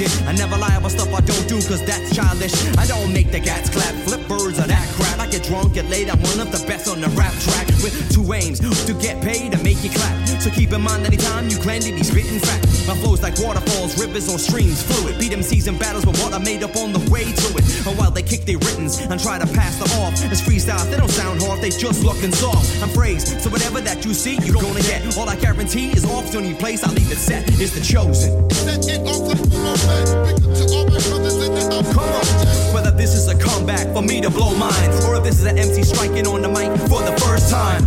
shit. I never lie about stuff I don't do, cause that's childish. I don't make the cats clap, flip birds or that crap. I get drunk, get laid, I'm one of the best on the rap track. With two aims, to get paid and make you clap. So keep in mind anytime you be spitting fat. My flow's like waterfalls, rivers or streams, fluid. Beat them season battles with what I made up on the way to it. And while they kick their writtens and try to pass them off, as freestyles, they just looking soft. I'm phrased, so whatever that you see, you're gonna get. All I guarantee is off to any place I leave it set. Is the chosen. Come on. Whether this is a comeback for me to blow minds, or if this is an MC striking on the mic for the first time.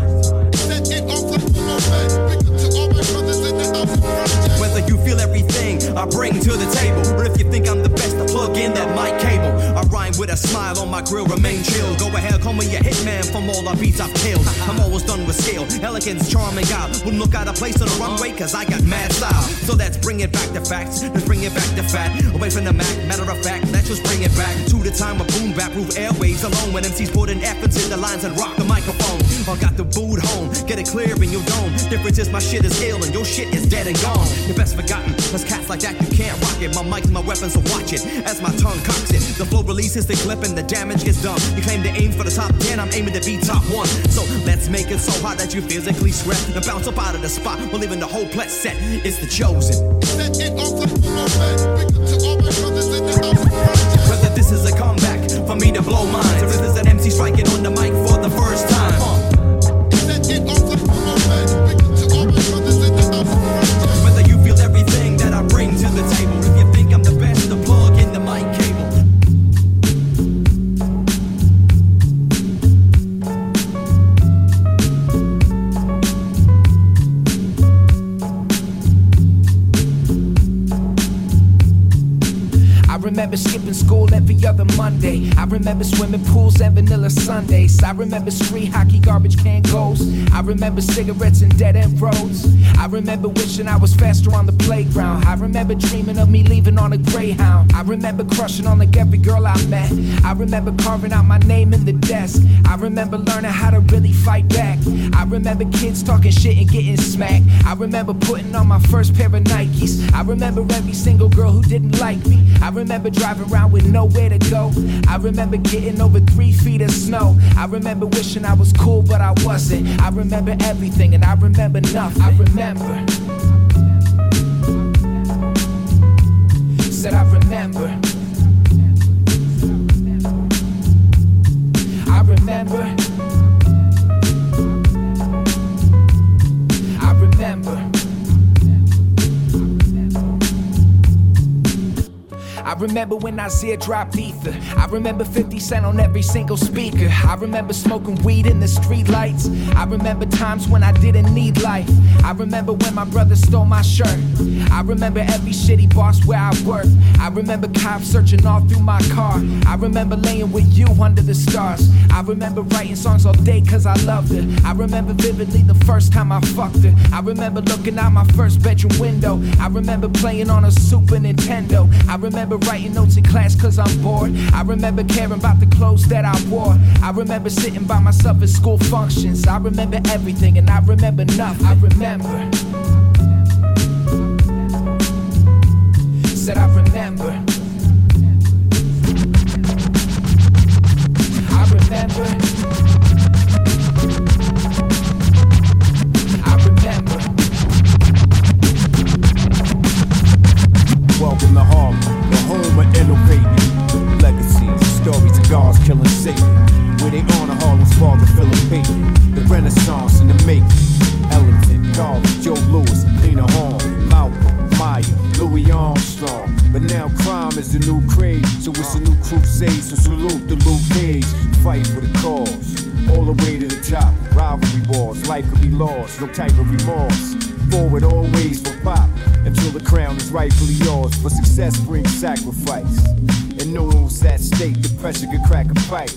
Whether you feel everything I bring to the table, or if you think I'm the best to plug in that with a smile on my grill, remain chill. Go ahead, call me a hitman from all the beats I've killed. I'm always done with skill, elegance, charming out. Wouldn't look out of place on the runway, cause I got mad style. So let's bring it back to facts, let's bring it back to fat. Away from the Mac, matter of fact, let's just bring it back to the time of boom bap roof airwaves alone. When MCs put in efforts in the lines and rock the microphone. I got the boot home, get it clear in your dome. Difference is my shit is ill and your shit is dead and gone. You're best forgotten, cause cats like that you can't rock it. My mic's my weapon, so watch it as my tongue cocks it. The flow releases the clip and the damage gets done. You claim to aim for the top 10, I'm aiming to be top one. So let's make it so hot that you physically sweat and bounce up out of the spot while leaving the whole place set. It's the chosen. Whether this is a comeback for me to blow minds, this is an MC striking on the mic for remember swimming pools and vanilla Sundays. I remember street hockey, garbage can goals. I remember cigarettes and dead end roads. I remember wishing I was faster on the playground. I remember dreaming of me leaving on a greyhound. I remember crushing on like every girl I met. I remember carving out my name in the desk. I remember learning how to really fight back. I remember kids talking shit and getting smacked. I remember putting on my first pair of Nikes. I remember every single girl who didn't like me. I remember driving around with nowhere to go. I remember getting over three feet of snow. I remember wishing I was cool, but I wasn't. I remember everything and I remember nothing. I remember. Said I remember. I remember. I remember when Isaiah dropped ether. I remember 50 Cent on every single speaker. I remember smoking weed in the street lights. I remember times when I didn't need life. I remember when my brother stole my shirt. I remember every shitty boss where I worked. I remember cops searching all through my car. I remember laying with you under the stars. I remember writing songs all day cause I loved her. I remember vividly the first time I fucked her. I remember looking out my first bedroom window. I remember playing on a Super Nintendo. I remember writing notes in class cause I'm bored. I remember caring about the clothes that I wore. I remember sitting by myself at school functions. I remember everything and I remember nothing. I remember. Said I remember. I remember. Where they honor Harlem's father, Philip Payton. The Renaissance in the making. Ellington, Garvey, Joe Louis, Lena Horne, Malcolm, Maya, Louis Armstrong. But now crime is the new craze, so it's a new crusade. So salute the Luke Cage, fight for the cause. All the way to the top, rivalry wars, life could be lost, no type of remorse. Forward always for pop, until the crown is rightfully yours. For success brings sacrifice. And no one's at state, the pressure could crack a pipe.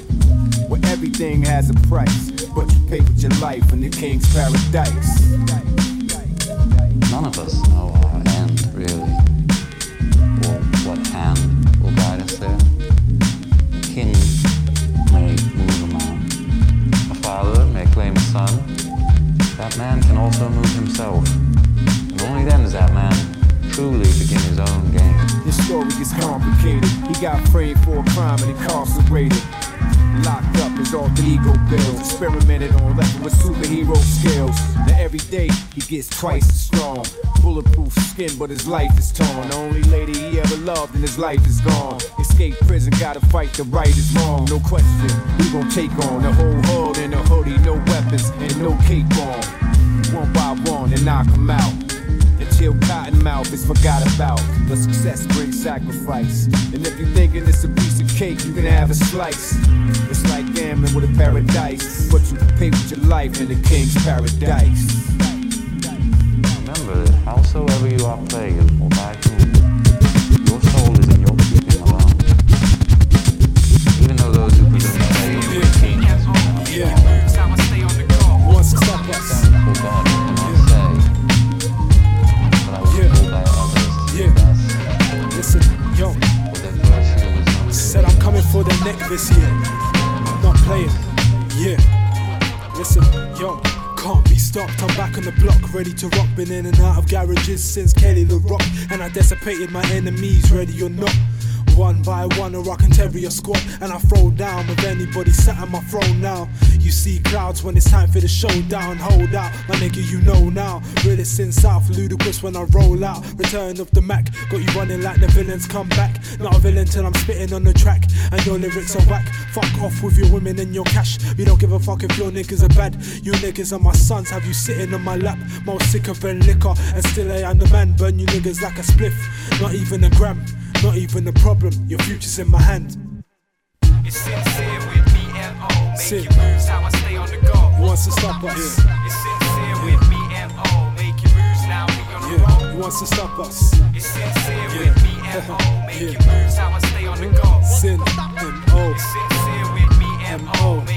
Where everything has a price, but you pay with your life in the king's paradise. None of us know our end, really, or what hand will guide us there. The king may move a man, a father may claim a son. That man can also move himself, and only then does that man truly begin his own game. This story is complicated Got framed for a crime and incarcerated. Locked up his alter ego bills. Experimented on level with superhero skills. Now every day he gets twice as strong. Bulletproof skin, but his life is torn. The only lady he ever loved and his life is gone. Escape prison, gotta fight the right is wrong. No question, we gon' take on the whole hood in a hoodie, no weapons and no cape on. One by one and knock 'em out Cottonmouth is forgot about. But success brings sacrifice. And if you're thinking it's a piece of cake, you can have a slice. It's like gambling with a paradise, but you pay with your life in the king's paradise. Remember howsoever you are playing by for the neck this year. Not playing. Yeah. Listen, yo. Can't be stopped, I'm back on the block, ready to rock. Been in and out of garages since Kelly the Rock, and I dissipated my enemies, ready or not. One by one, a rock and terrier squad, and I throw down with anybody sat on my throne now. You see clouds when it's time for the showdown. Hold out, my nigga, you know now. Realest in South, ludicrous when I roll out. Return of the Mac, got you running like the villains come back. Not a villain till I'm spitting on the track, and your lyrics are whack. Fuck off with your women and your cash. We don't give a fuck if your niggas are bad. You niggas are my sons, have you sitting on my lap. More sicker than liquor, and still I am the man. Burn you niggas like a spliff, not even a gram. Not even a problem, your future's in my hand. It's sincere with me, M.O. Sin. Making moves how I stay on the go. Who wants to stop us? It's sincere with me, M.O. Making moves now we on the Yeah, road. who wants to stop us? It's sincere with me, M.O. Making moves how I stay on the go. Sin, M-O, It's sincere with me, M.O. Making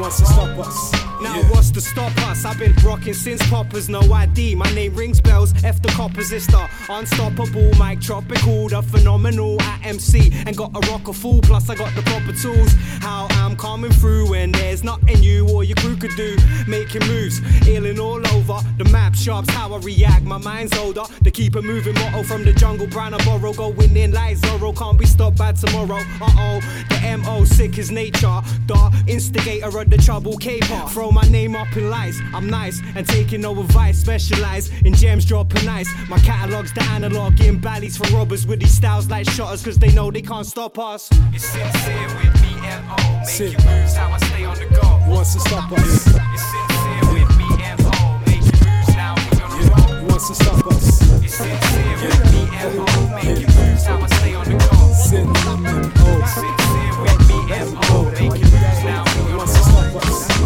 wants to stop us? Now Yeah. what's to stop us? I've been rocking since poppers, no ID. My name rings bells, F the compositor. Unstoppable, mic tropical, the phenomenal at MC. And got a rocker fool, plus I got the proper tools. How I'm coming through when there's nothing you your crew could do. Making moves, ailing all over. The map sharps how I react. My mind's older. The keep it moving motto from the jungle, brown and borrow. Going in like Zorro, can't be stopped by tomorrow. Uh oh, the MO sick is nature. The instigator of the trouble caper. Throw my name up in lights. I'm nice and taking over vice. Specialize in gems dropping ice. My catalog's the analog in valleys for robbers with these styles like shutters. Cause they know they can't stop us. It's sincere with me, M.O. Sin. Making moves how I stay on the go. Wants to stop us? It's sincere with me, M.O. Making moves now we on the road. wants to stop us? It's sincere with me, M.O. Making moves how I stay on the go. Sincere with me, Making moves now we on wants the road.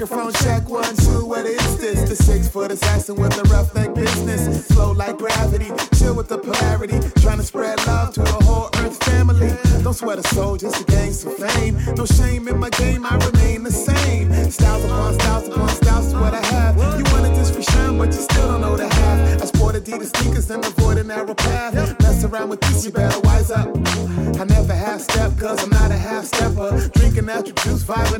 Microphone check one, two. What is this? The six foot assassin with a rough neck business. Flow like gravity, chill with the polarity. Trying to spread love to the whole earth family. Don't sweat a soul just to gain some fame. No shame in my game, I remain the same. Styles upon styles upon styles is what I have. You wanted this for shine, but you still don't know the half. I sport Adidas sneakers and avoid a narrow path. Mess around with this, you better wise up. I never half step, cause I'm not a half stepper. Drinking natural juice, vibing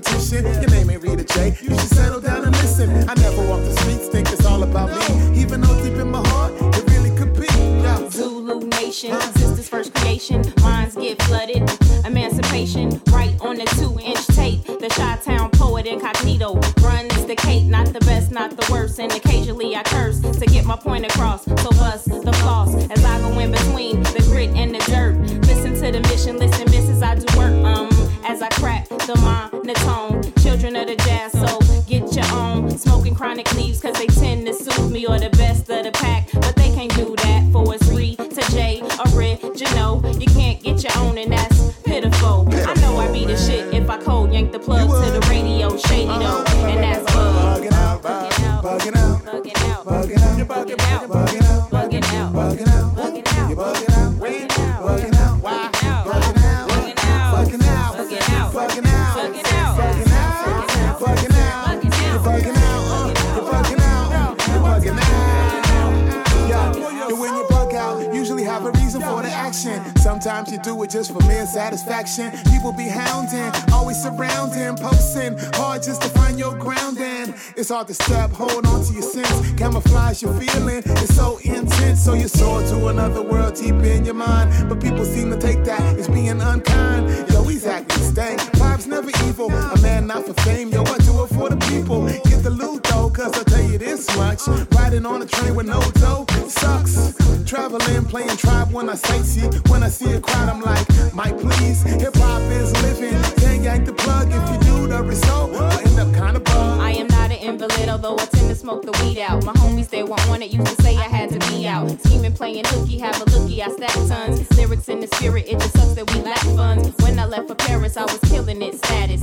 competition. Your name ain't Rita J. You should settle down and listen. I never walk the streets, think it's all about me. Even though deep in my heart, it really could be. Yeah. Zulu Nation, sisters first creation, minds get flooded. Emancipation, right on the two inch tape. The Chi Town poet incognito runs the cape, not the best, not the worst. And occasionally I curse to get my point across. Bugging out, bugging out, bugging out, bugging out, bugging out, bugging out, bugging out, out, bugging out, bugging out, bugging out, bugging out, bugging out, bugging out, bugging out, bugging out, bugging out, you're bugging out, uh, you're bugging out, you're bugging out. When you bug out, usually have a reason for the action. Sometimes you do it just for mere satisfaction. People be hounding, always surrounding, posting hard just to find your grounding. It's hard to step, hold on to your sense, camouflage your feeling. It's so intense, so you soar to another world deep in your mind. But people seem to take that as being unkind. Yo, he's acting stank. Vibes never evil. A man not for fame, yo, I do it for the people. Get the loot cause I'll tell you this much. Riding on a train with no dough sucks. Traveling, playing tribe when I sightsee. When I see a crowd, I'm like, Mike, please. Hip hop is living. Can't yank the plug if you do the result. Will end up kinda bug. I am not an invalid, although I tend to smoke the weed out. My homies, they won't want it, used to say I had to be out. Scheming, playing hooky, have a looky, I stack tons. Lyrics in the spirit, it just sucks that we lack funds. When I left for Paris, I was killing it, status.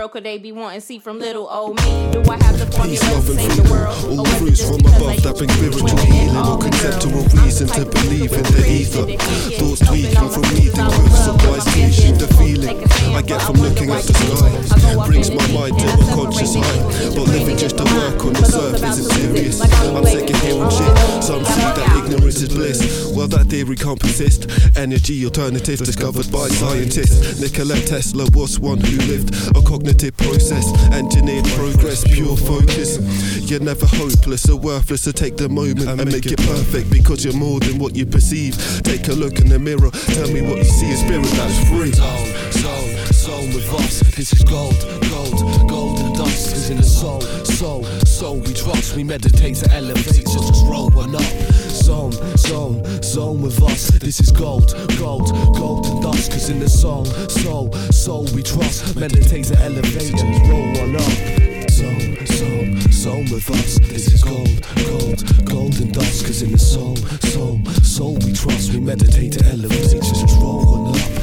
World could they be wanting? See from little old me. Do I have the formula to save the world? All Or was it fruits from above that bring to be spiritual women healing. all All conceptual reason to I'm the type believe in the ether. Thoughts tweaking from all reading my words love, of my wise fans teaching. is The feeling take a stand, I get from looking at the sky you I go up brings my mind to a conscious high. But living just to work on the surface isn't to lose it. serious. I'm waiting second hearing shit. Some see that ignorance is bliss. Well, that theory can't persist. Energy alternatives discovered by scientists. Nikola Tesla was one who lived a cognitive process, engineered progress, pure focus. You're never hopeless or worthless, so take the moment and make it perfect because you're more than what you perceive. Take a look in the mirror, tell me what you see, a spirit that's free. Zone, zone, zone with us. This is gold, gold, golden dust is in the soul, soul, soul. We trust, we meditate to elevate, just roll one up. Zone, zone, zone with us. This is gold, gold, golden dust is in the soul, soul, soul. We trust, meditate to elevate, just roll one up. Zone, zone, zone with us. This is gold, gold, golden dust, cause in the soul, soul, soul we trust. We meditate to elevate, just roll one up.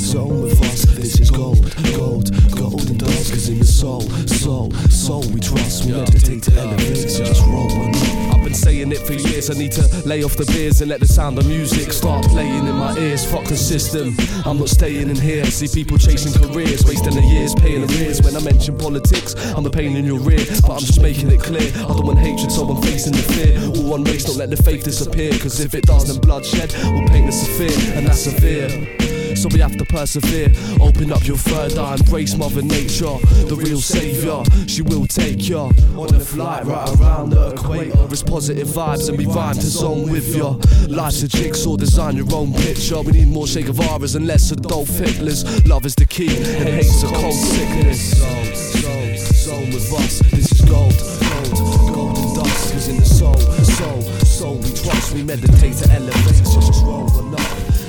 Zone, with us. This is gold, gold, golden dust, cause in the soul, soul, soul we trust. We meditate to elevate, so just roll one up. I've been saying it for years. I need to lay off the beers and let the sound of music start playing in my ears. Fuck the system. I'm not staying in here. See people chasing careers, wasting their years paying arrears. When I mention politics, I'm the pain in your rear. But I'm just making it clear. I don't want hatred, so I'm facing the fear. All one race, don't let the faith disappear. Cause if it does, then bloodshed will paint the fear, and that's severe. So we have to persevere. Open up your third eye, embrace Mother Nature, the real savior. She will take ya on a flight right around the equator. It's positive vibes, and we rhyme to zone with ya. Life's a jigsaw, design your own picture. We need more Che Guevaras and less Adolf Hitlers. Love is the key, and hate's a cold sickness. Zone, with us. This is gold, gold, golden dust is in the soul, soul, soul. We trust, we meditate to elevate. Just roll up.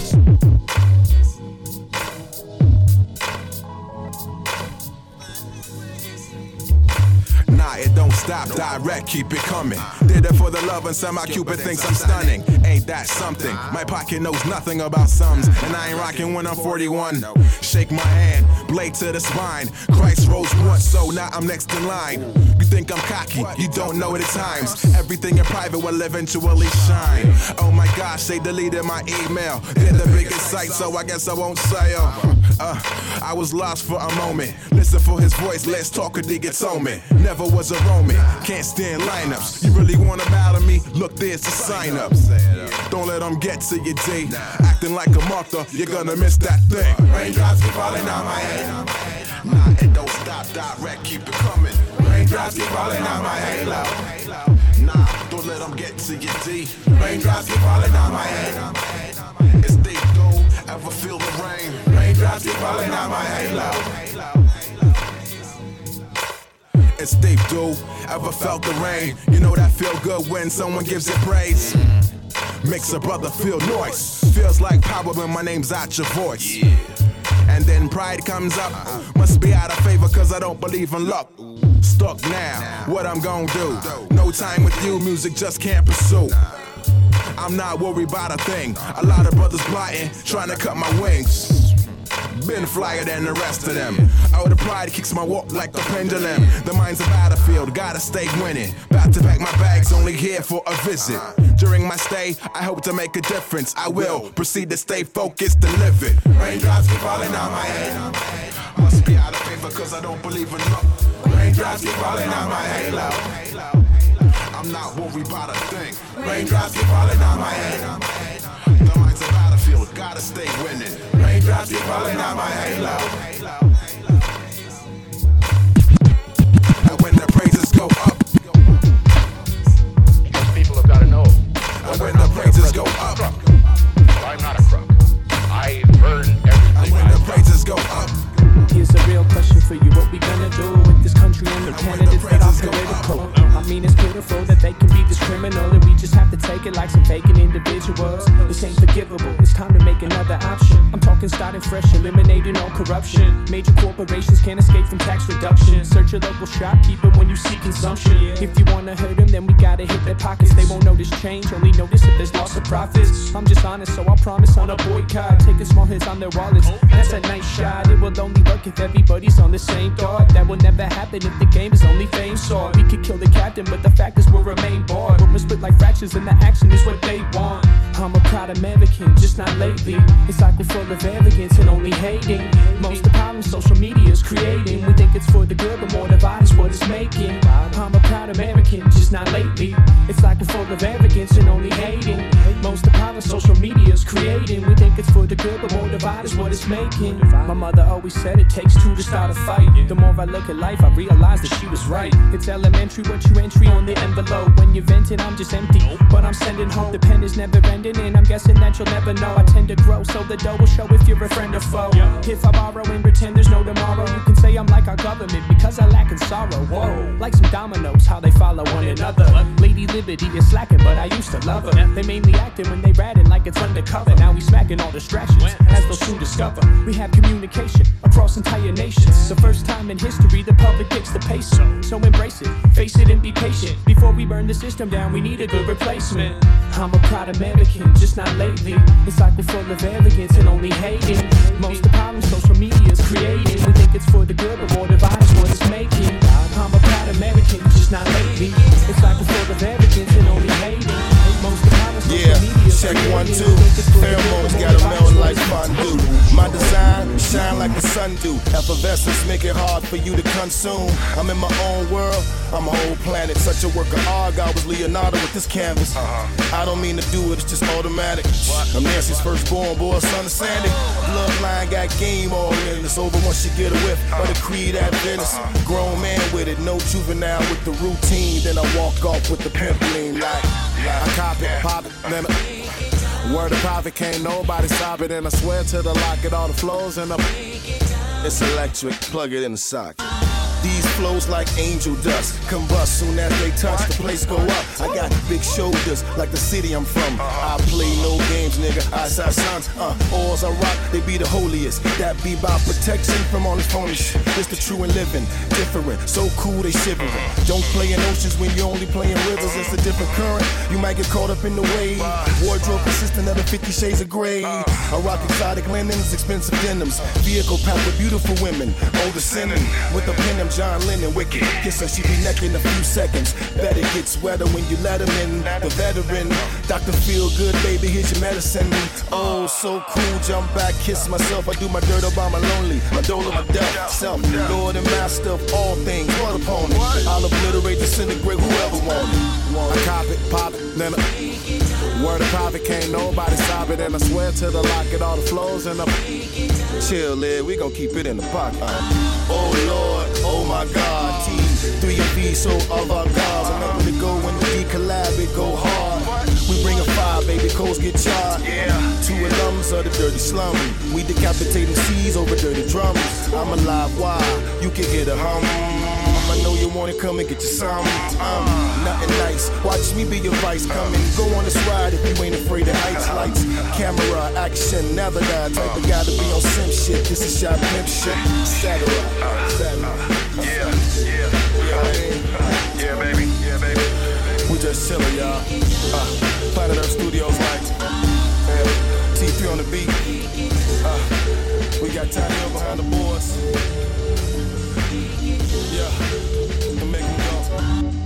It don't stop, direct, keep it coming. Did it for the love and some my Cupid thinks I'm stunning. Ain't that something? My pocket knows nothing about sums, and I ain't rocking when I'm 41. Shake my hand, blade to the spine. Christ rose once, so now I'm next in line. Think I'm cocky, you don't know the times. Everything in private will eventually shine. Oh my gosh, they deleted my email. They're the biggest site, so I guess I won't say 'em. Uh, I was lost for a moment. Listen for his voice, let's talk or dig it's on me. Never was a Roman, can't stand lineups. You really wanna battle me? Look, there's the sign up. Don't let them get to your D. Acting like a Martha, you're gonna miss that thing. Raindrops keep falling on my head. Nah, it don't stop, direct, keep it coming. Raindrops keep falling on my halo. Nah, don't let them get to your D. Raindrops keep falling on my head. It's deep though, ever feel the rain? Raindrops keep falling on my halo. It's deep, dude. Ever felt the rain? You know that feel good when someone gives it praise. Makes a brother feel noise. Feels like power when my name's out your voice. And then pride comes up. Must be out of favor cause I don't believe in luck. Stuck now, what I'm gonna do? No time with you, music just can't pursue. I'm not worried about a thing. A lot of brothers plotting, trying to cut my wings. Been flyer than the rest of them. Oh, the pride kicks my walk like the pendulum. The mind's a battlefield, gotta stay winning. About to pack my bags, only here for a visit. During my stay, I hope to make a difference. I will proceed to stay focused and live it. Raindrops keep falling on my head. Must be out of favor, cause I don't believe in luck. Raindrops keep falling on my halo. I'm not worried about a thing. Raindrops keep falling on my head. The mind's a battlefield, gotta stay winning. Raindrops keep falling on my halo. And when the praises go up, starting fresh, eliminating all corruption. Major corporations can't escape from tax reduction. Search your local shopkeeper when you see consumption. If you wanna hurt them, then we gotta hit their pockets. They won't notice change, only notice if there's loss of profits. I'm just honest, so I promise on a boycott. Taking small hits on their wallets. That's a nice shot. It will only work if everybody's on the same thought. That will never happen if the game is only fame sought. We could kill the captain, but the fact is we'll remain bored. We're split like fractions, and the action is what they want. I'm a proud American, just not lately. It's like we're full of arrogance and only hating. Most of the problems social media is creating. We think it's for the good, but more divide is what it's making. I'm a proud American, just not lately. It's like we're full of arrogance and only hating. Most of the problems social media is creating. We think it's for the good, but more divide is what it's making. My mother always said it takes two to start a fight. The more I look at life, I realize that she was right. It's elementary what you entry on the envelope. When you're venting, I'm just empty. But I'm sending home. The pen is never ending, and I'm guessing that you'll never know. I tend to grow, so the dough will show if you're a friend or foe. If I borrow and pretend there's no tomorrow, you can say I'm like our government because I lack in sorrow. Whoa, like some dominoes, how they follow one another. Lady Liberty is slacking, but I used to love her. They mainly acting when they ratting like it's undercover. Now we smacking all distractions, as they'll soon discover. We have communication across entire nations. The first time in history the public picks the pace. So embrace it, face it, and be patient. Before we burn the system down, we need a good replacement. I'm a proud American, just not lately. It's like we're full of arrogance and only hating. Most of the problems social media is creating. We think it's for the good, but more divide is what it's making. I'm a proud American, just not lately. It's like we're full of arrogance and only hating. Most of the problems social Yeah, media is check creating. one, two. think it's for the good, Pheromones got a more melt divide like is what it's fondue. My design shine like the sun do. Effervescence make it hard for you to consume. I'm in my own world. I'm a whole planet. Such a work of art. Ah, I was Leonardo with this canvas. Uh-huh. I don't mean to do it. It's just automatic. I'm Nancy's firstborn, boy, son of Sandy. Bloodline got game all in. It's over once you get a whiff. But the uh-huh. creed at Venice. Uh-huh. Grown man with it. No juvenile with the routine. Then I walk off with the pimp lean like. I cop it, pop it, then I, word of profit can't nobody stop it, and I swear to the lock it all the flows and the It's electric, plug it in the socket. These flows like angel dust, combust soon as they touch, the place go up. I got big shoulders like the city I'm from. I play no games, nigga. I saw sons, uh, oars I rock, they be the holiest. That be by protection from all this phony shit. It's the true and living, different, so cool they shivering. Don't play in oceans when you're only play in rivers. It's a different current. You might get caught up in the wave. Wardrobe consistent of the 50 shades of gray. I rock exotic linens, expensive denims. Vehicle packed with beautiful women. Older sinning with the pen, John Lennon. Wicked. Kiss her, she be neck in a few seconds. Bet it gets wetter when you let him in. The veteran. Dr. Feel Good, baby, here's your medicine. Oh, so cool. Jump back, kiss myself. I do my dirt up my lonely. My dole of my death. Self, Lord and master of all things. What upon it? I'll obliterate, disintegrate whoever want it. I cop it, pop it, then I, word of profit can't nobody stop it, and I swear to the lock it all the flows and the Chill, lid, we gon' keep it in the pocket. Oh Lord, oh my God, T, three of these so avant garde. Remember to go when the D collab, it go hard. We bring a fire, baby, codes get charged. Yeah. Two alums of the dirty slum. We decapitating C's over dirty drums. I'm alive, why? You can hear the hum. I know you wanna come and get you some. Um, nothing nice. Watch me be your vice. Come and go on this ride if you ain't afraid of heights, lights, camera, action, never die. Type of guy to be on sim shit. This is shot pimp shit. Satellite. Satellite. Yeah, yeah, yeah, baby, yeah, baby. We just chillin', y'all. Uh, like yeah. T3 on the beat. Uh, we got Hill behind the boards. Yeah, make go.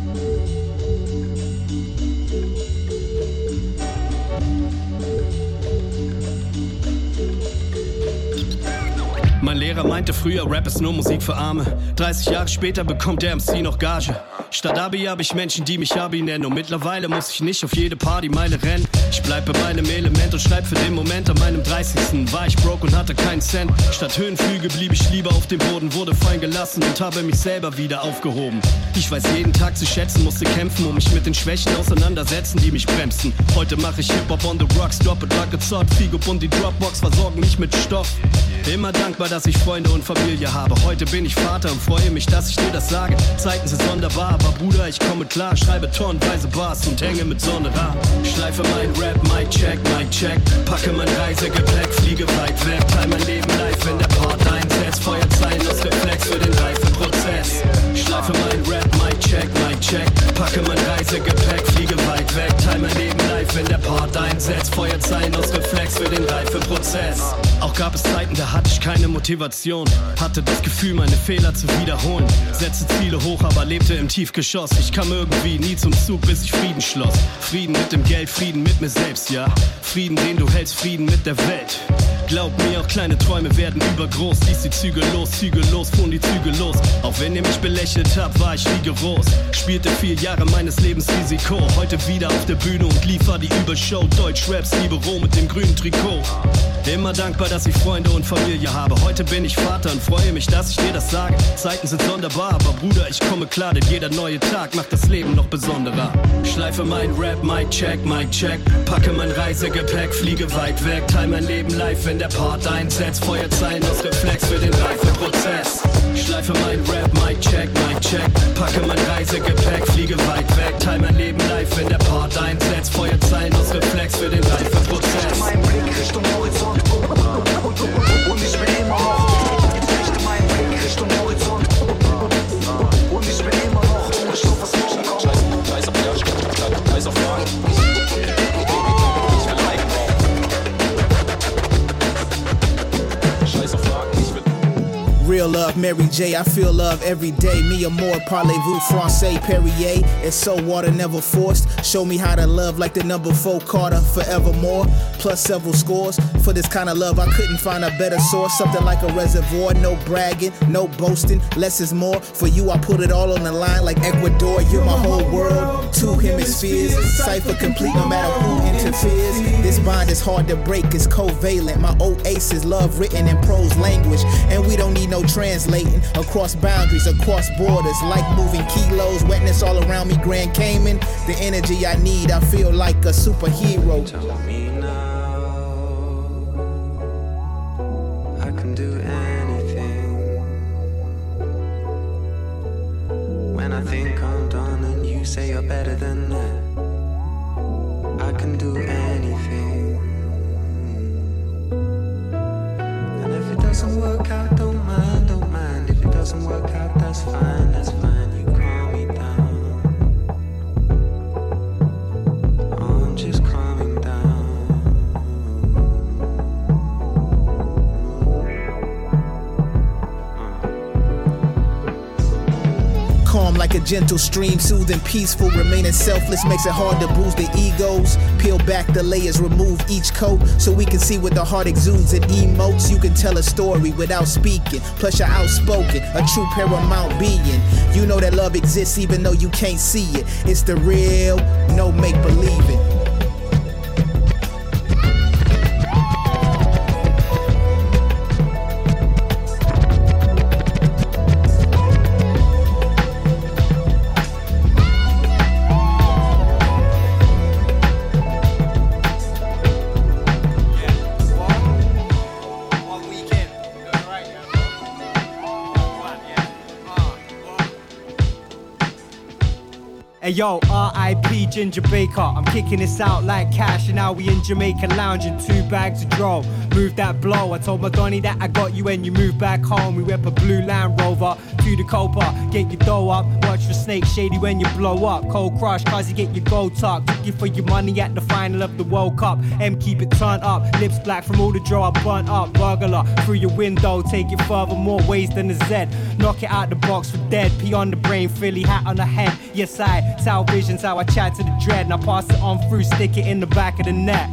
Lehrer meinte früher, Rap ist nur Musik für Arme. 30 Jahre später bekommt der MC noch Gage. Statt Abi habe ich Menschen, die mich Abi nennen. Und mittlerweile muss ich nicht auf jede Partymeile rennen. Ich bleib bei meinem Element und schreib für den Moment an meinem 30. War ich broke und hatte keinen Cent. Statt Höhenflüge blieb ich lieber auf dem Boden, wurde fallen gelassen und habe mich selber wieder aufgehoben. Ich weiß jeden Tag zu schätzen, musste kämpfen und mich mit den Schwächen auseinandersetzen, die mich bremsen. Heute mache ich Hip-Hop on the rocks, drop it like it's hot. Figo und die Dropbox versorgen mich mit Stoff. Immer dankbar, dass ich Freunde und Familie habe. Heute bin ich Vater und freue mich, dass ich dir das sage. Zeiten sind sonderbar, aber Bruder, ich komme klar. Schreibe tonnenweise Bars und hänge mit Sonne rar. Schleife mein Rap, my check, my check. Packe mein Reisegepäck, fliege weit weg. Teil mein Leben live, wenn der Part einsetzt. Feuerzeilen aus Reflex für den Reifenprozess. Schleife mein Rap, my check, my check. Packe mein Reisegepäck, wenn der Part einsetzt. Feuerzeilen aus Reflex für den Reifenprozess. Auch gab es Zeiten, da hatte ich keine Motivation. Hatte das Gefühl, meine Fehler zu wiederholen. Setzte Ziele hoch, aber lebte im Tiefgeschoss. Ich kam irgendwie nie zum Zug, bis ich Frieden schloss. Frieden mit dem Geld, Frieden mit mir selbst, ja. Frieden, den du hältst, Frieden mit der Welt. Glaub mir, auch kleine Träume werden übergroß. Ließ die Züge los, Züge los, fuhren die Züge los. Auch wenn ihr mich belächelt habt, war ich rigoros. Spielte vier Jahre meines Lebens Risiko. Heute wieder auf der Bühne und liefer die Übershow. Deutsch Raps, liebe Roh mit dem grünen Trikot. Immer dankbar, dass ich Freunde und Familie habe. Heute bin ich Vater und freue mich, dass ich dir das sage. Zeiten sind sonderbar, aber Bruder, ich komme klar, denn jeder neue Tag macht das Leben noch besonderer. Schleife mein Rap, my check, my check. Packe mein Reisegepäck, fliege weit weg. Teil mein Leben live, wenn der Part einsetzt. Feuerzeilen aus Reflex für den Reifeprozess. Schleife mein Rap, my check, my check. Packe mein Reisegepäck, fliege weit weg. Teil mein Leben live, wenn der Part einsetzt. Feuerzeilen aus Reflex für den Reifeprozess. Mein Blick Richtung Horizont Real love, Mary J. I feel love every day. Me more parlez-vous français, Perrier. It's so water, never forced. Show me how to love like the number four Carter forevermore. Plus several scores. For this kind of love, I couldn't find a better source. Something like a reservoir. No bragging, no boasting. Less is more. For you, I put it all on the line like Ecuador. You're my whole world. Two hemispheres. Cipher complete no matter who interferes. This bond is hard to break. It's covalent. My old ace is love written in prose language. And we don't need no translating across boundaries, across borders, like moving kilos, wetness all around me, Grand Cayman. The energy I need, I feel like a superhero. Tell me now, I can do anything. When I think I'm done and you say you're better than that, gentle stream, soothing, peaceful, remaining selfless makes it hard to bruise the egos. Peel back the layers, remove each coat so we can see what the heart exudes and emotes. You can tell a story without speaking, plus you're outspoken, a true paramount being. You know that love exists even though you can't see it. It's the real, no make believing. Hey yo, RIP Ginger Baker. I'm kicking this out like cash, and now we in Jamaica lounging. Two bags of draw. Move that blow. I told my Donny that I got you when you move back home. We whip a blue Land Rover to the Copa. Get your dough up. Watch for Snake Shady when you blow up. Cold crush, cause you get your gold tuck. Took you for your money at the final of the World Cup. M keep it turned up. Lips black from all the draw I burnt up. Burglar through your window. Take it further, more ways than a Z. Knock it out the box for dead. Pee on the brain, Philly hat on the head. Yes, I. Salvation's how I chat to the dread. and I pass it on through, stick it in the back of the net.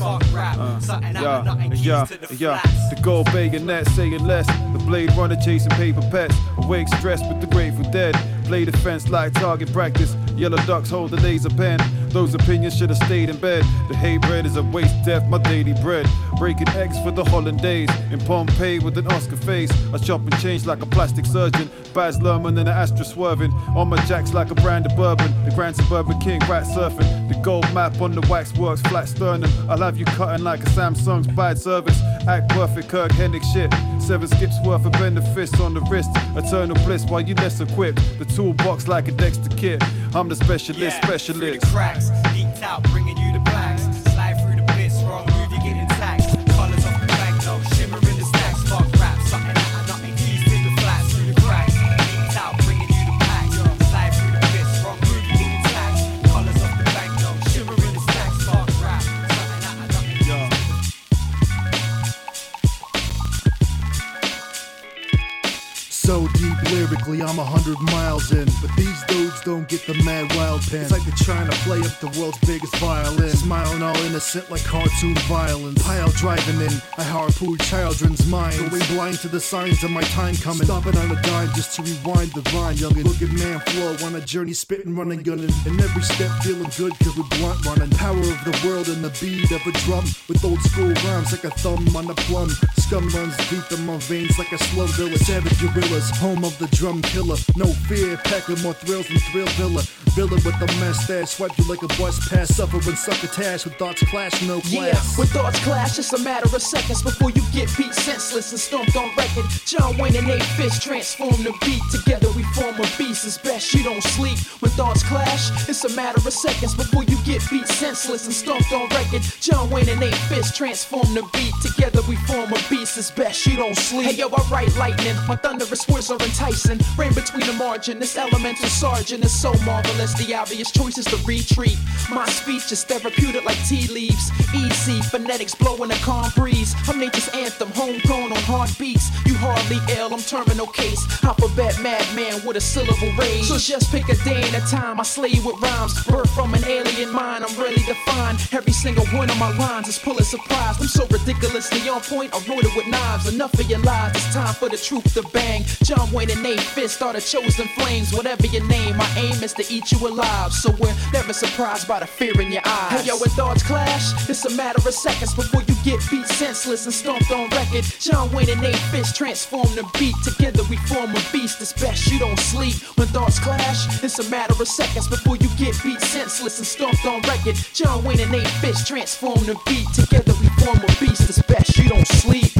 In the stacks. Fuck rap, uh, something Yeah. Yeah, to the yeah. flats. The gold bayonet saying less. The blade runner chasing paper pets. Awake stressed with the grateful dead. Play defense like target practice. Yellow ducks hold the laser pen. Those opinions should have stayed in bed. The hay bread is a waste death, my daily bread. Breaking eggs for the hollandaise. In Pompeii with an Oscar face. I chop and change like a plastic surgeon. Baz Luhrmann and an Astra swerving. On my jacks like a brand of bourbon. The grand suburban king rat surfing. The gold map on the waxworks, flat sternum. I'll have you cutting like a Samsung's bad service. Act perfect, Curt Hennig shit. Seven skips worth of benefits on the wrist. Eternal bliss while you less equipped. The toolbox like a Dexter kit. I'm the specialist, Yeah, specialist. the cracks, out, bringing lyrically, I'm a hundred miles in. But these dudes don't get the mad wild pen. It's like they're trying to play up the world's biggest violin. Smiling all innocent like cartoon violence. Pile driving in, I harpoon children's minds. Going blind to the signs of my time coming. Stopping on a dime just to rewind the vine. Youngin' looking man flow on a journey, spitting, running, gunning. And every step feeling good cause we're blunt running. Power of the world and the beat of a drum. With old school rhymes like a thumb on a plum. Scum runs deep in my veins like a slow villa. Savage gorillas, home of the drum killer. No fear, packing more thrills than Thrill Villa. Villain with a mustache, swipe you like a bus pass. Suffering succotash with thoughts clash, no class. Yeah, when thoughts clash, it's a matter of seconds before you get beat senseless and stomped on record. John Wayne and Nate Fish transform the beat. Together we form a beast. It's best you don't sleep. When thoughts clash, it's a matter of seconds before you get beat senseless and stomped on record. John Wayne and Nate Fish transform the beat. Together we form a beast. It's best you don't sleep. Hey yo, I write lightning. My thunderous words are enticing. Rain between the margin. This elemental sergeant is so marvelous. The obvious choice is to retreat. My speech is therapeutic like tea leaves. Easy phonetics blowing a calm breeze. I'm nature's anthem, homegrown on hard beats. You hardly ill, I'm terminal case. Alphabet madman with a syllable rage. So just pick a day and a time. I slay with rhymes. Birth from an alien mind. I'm really defined. Every single one of my lines is of surprise. I'm so ridiculously on point. I wrote it with knives. Enough of your lies. It's time for the truth to bang. John Wayne and Nate Fist are the chosen flames. Whatever your name, my aim is to eat you alive. So we're never surprised by the fear in your eyes. Hey yo, when thoughts clash, it's a matter of seconds before you get beat senseless and stomped on record. John Wayne and Nate Fist transform the beat. Together we form a beast. It's best you don't sleep. When thoughts clash, it's a matter of seconds before you get beat senseless and stomped on record. John Wayne and Nate Fist transform the beat. Together we form a beast. It's best you don't sleep.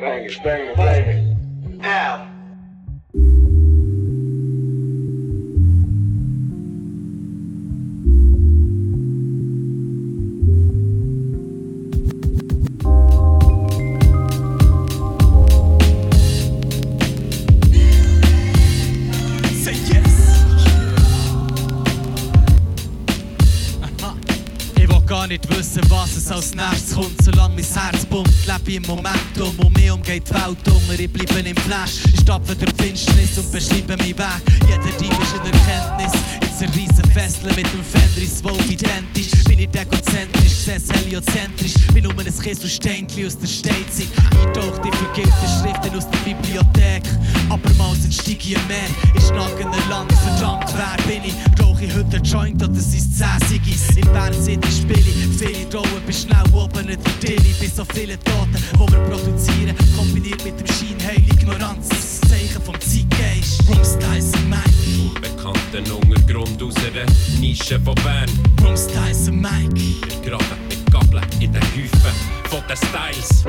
Bang it, bang it, bang it. Flash, ich stapfe durch die Finsternis und beschreibe meinen Weg. Jeder Dieb ist eine Erkenntnis. Jetzt ein riesen Fessel mit dem Fenris, wo identisch. Bin ich dekonzentrisch, seh's heliozentrisch. Bin nur ein Kiss und aus der Steinzeit. Aus einer Nische von Bern. Rumstyles und Mike. Wir graben mit Gabeln in den Häufen von den Styles.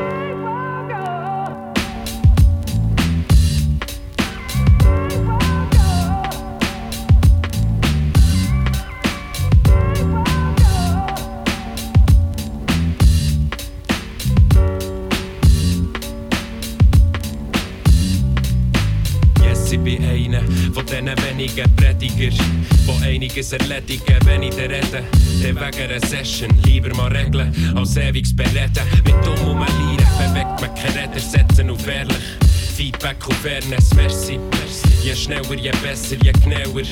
Von diesen wenigen Prediger, die einiges erledigen, wenn ich dann rede. Dann wegen einer Session lieber mal regeln, als ewiges Bereden. Mit dumm um Lieren bewegt man kein Räder, setzen auf ehrlich. Feedback und Fairness, merci. Je schneller, je besser, je genauer,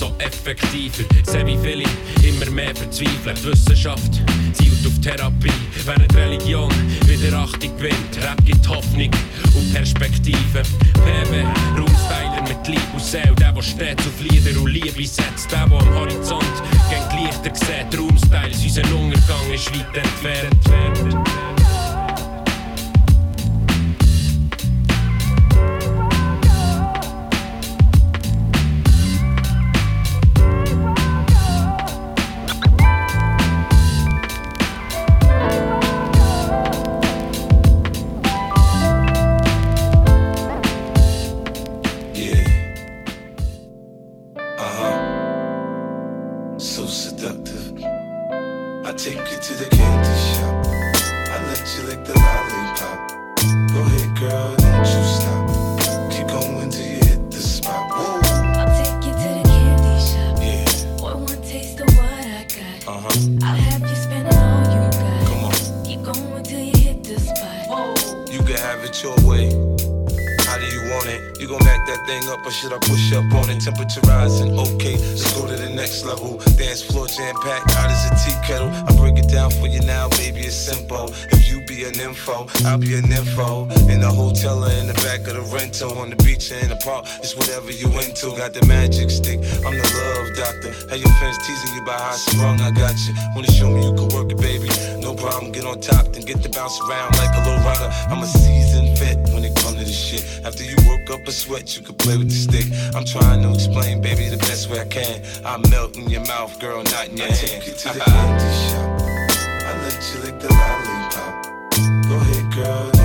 umso effektiver. Seh wie viele immer mehr verzweifeln. Die Wissenschaft zielt auf Therapie, während Religion wieder Achtung gewinnt. Rap gibt Hoffnung und Perspektive. PW, Raumstyler mit Lieb und Seele, der, der stets auf Lieder und Liebe setzt. Der, der am Horizont gegen Lichter sieht. Raumstyles, unser Untergang ist weit entfernt. Info, I'll be an info. In the hotel or in the back of the rental, on the beach or in the park, it's whatever you into. Got the magic stick, I'm the love doctor. Hey, your friends teasing you about how I sprung, I got you. Wanna show me you can work it, baby? No problem, get on top, then get to bounce around like a low rider. I'm a seasoned vet when it comes to this shit. After you work up a sweat, you can play with the stick. I'm trying to explain, baby, the best way I can. I melt in your mouth, girl, not in your I hand. take you to the candy shop. I let you lick the lollipop. Girl,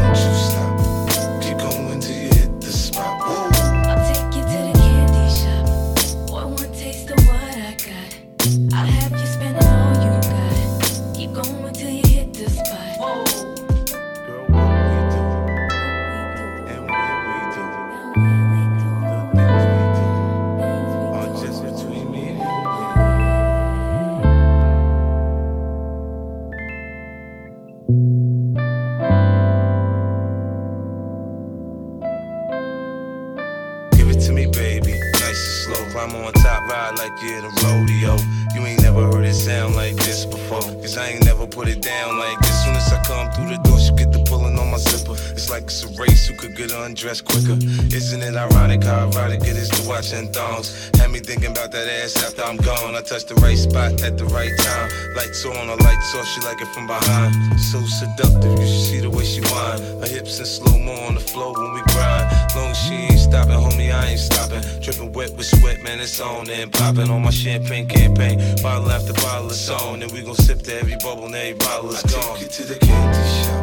like it's a race who could get undressed quicker. Isn't it ironic how erotic it is to watch in thongs? Had me thinking about that ass after I'm gone. I touched the right spot at the right time. Lights on, a lights off, she like it from behind. So seductive, you should see the way she whine. Her hips in slow mo on the floor when we grind. Long as she ain't stopping, homie, I ain't stopping. Dripping wet with sweat, man, it's on and popping on my champagne campaign. Bottle after bottle is on, and we gon' sip to every bubble and every bottle is gone. I take you to the candy shop.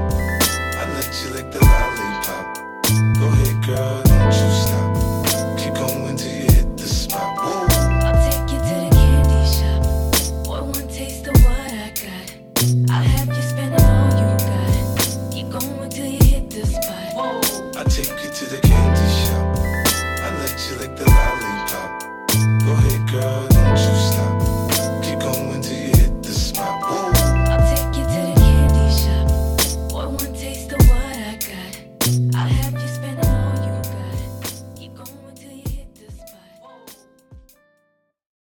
Let you lick the lollipop. Go ahead, girl, don't you